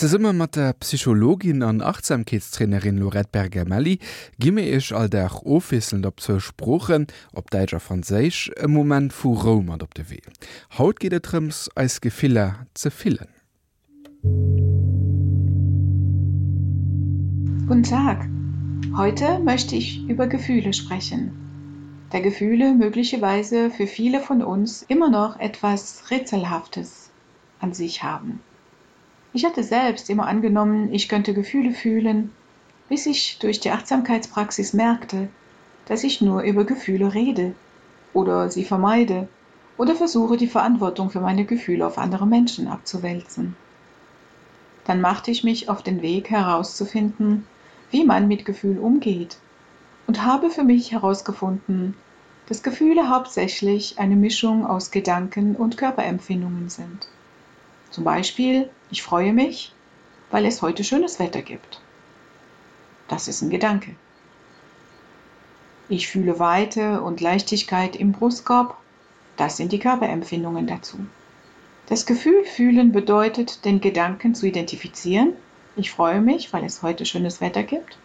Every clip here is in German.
Ze simmer mat der Psychologin an Achtsamkeitstrainerin Lorette Berger Melli gimme ich all der ofisselnd op zur Spprochen op Deitscher Fraseich e moment vu Rom op de weh. Haut geht etrems als Gefiller ze fillen. Guten Tag. Heute möchte ich über Gefühle sprechen. Da Gefühle möglicherweise für viele von uns immer noch etwas Rätselhaftes an sich haben. Ich hatte selbst immer angenommen, ich könnte Gefühle fühlen, bis ich durch die Achtsamkeitspraxis merkte, dass ich nur über Gefühle rede oder sie vermeide oder versuche die Verantwortung für meine Gefühle auf andere Menschen abzuwälzen. Dann machte ich mich auf den Weg herauszufinden, wie man mit Gefühl umgeht und habe für mich herausgefunden, dass Gefühle hauptsächlich eine Mischung aus Gedanken und Körperempfindungen sind. Zum Beispiel, ich freue mich, weil es heute schönes Wetter gibt. Das ist ein Gedanke. Ich fühle Weite und Leichtigkeit im Brustkorb. Das sind die Körperempfindungen dazu. Das Gefühl fühlen bedeutet, den Gedanken zu identifizieren. Ich freue mich, weil es heute schönes Wetter gibt.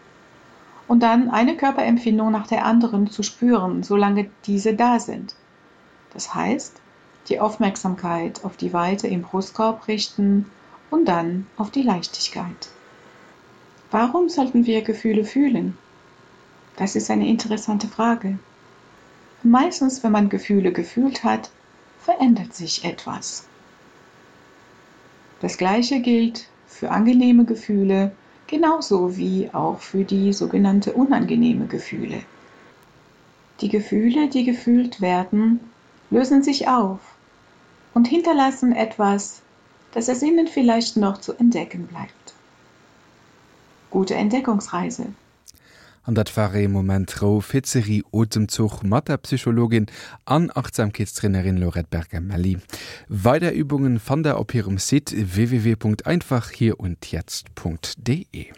Und dann eine Körperempfindung nach der anderen zu spüren, solange diese da sind. Das heißt, die Aufmerksamkeit auf die Weite im Brustkorb richten und dann auf die Leichtigkeit. Warum sollten wir Gefühle fühlen? Das ist eine interessante Frage. Meistens, wenn man Gefühle gefühlt hat, verändert sich etwas. Das gleiche gilt für angenehme Gefühle, genauso wie auch für die sogenannte unangenehme Gefühle. Die Gefühle, die gefühlt werden, lösen sich auf und hinterlassen etwas, das es ihnen vielleicht noch zu entdecken bleibt. Gute Entdeckungsreise. An dat war e moment Ro Fizerie Otemzug Mathepsychologin an Achtsamkeitstrainerin Lorette Berger Melli. Weiterübungen fand er op ihrem Sit www.einfach hier und jetzt.de.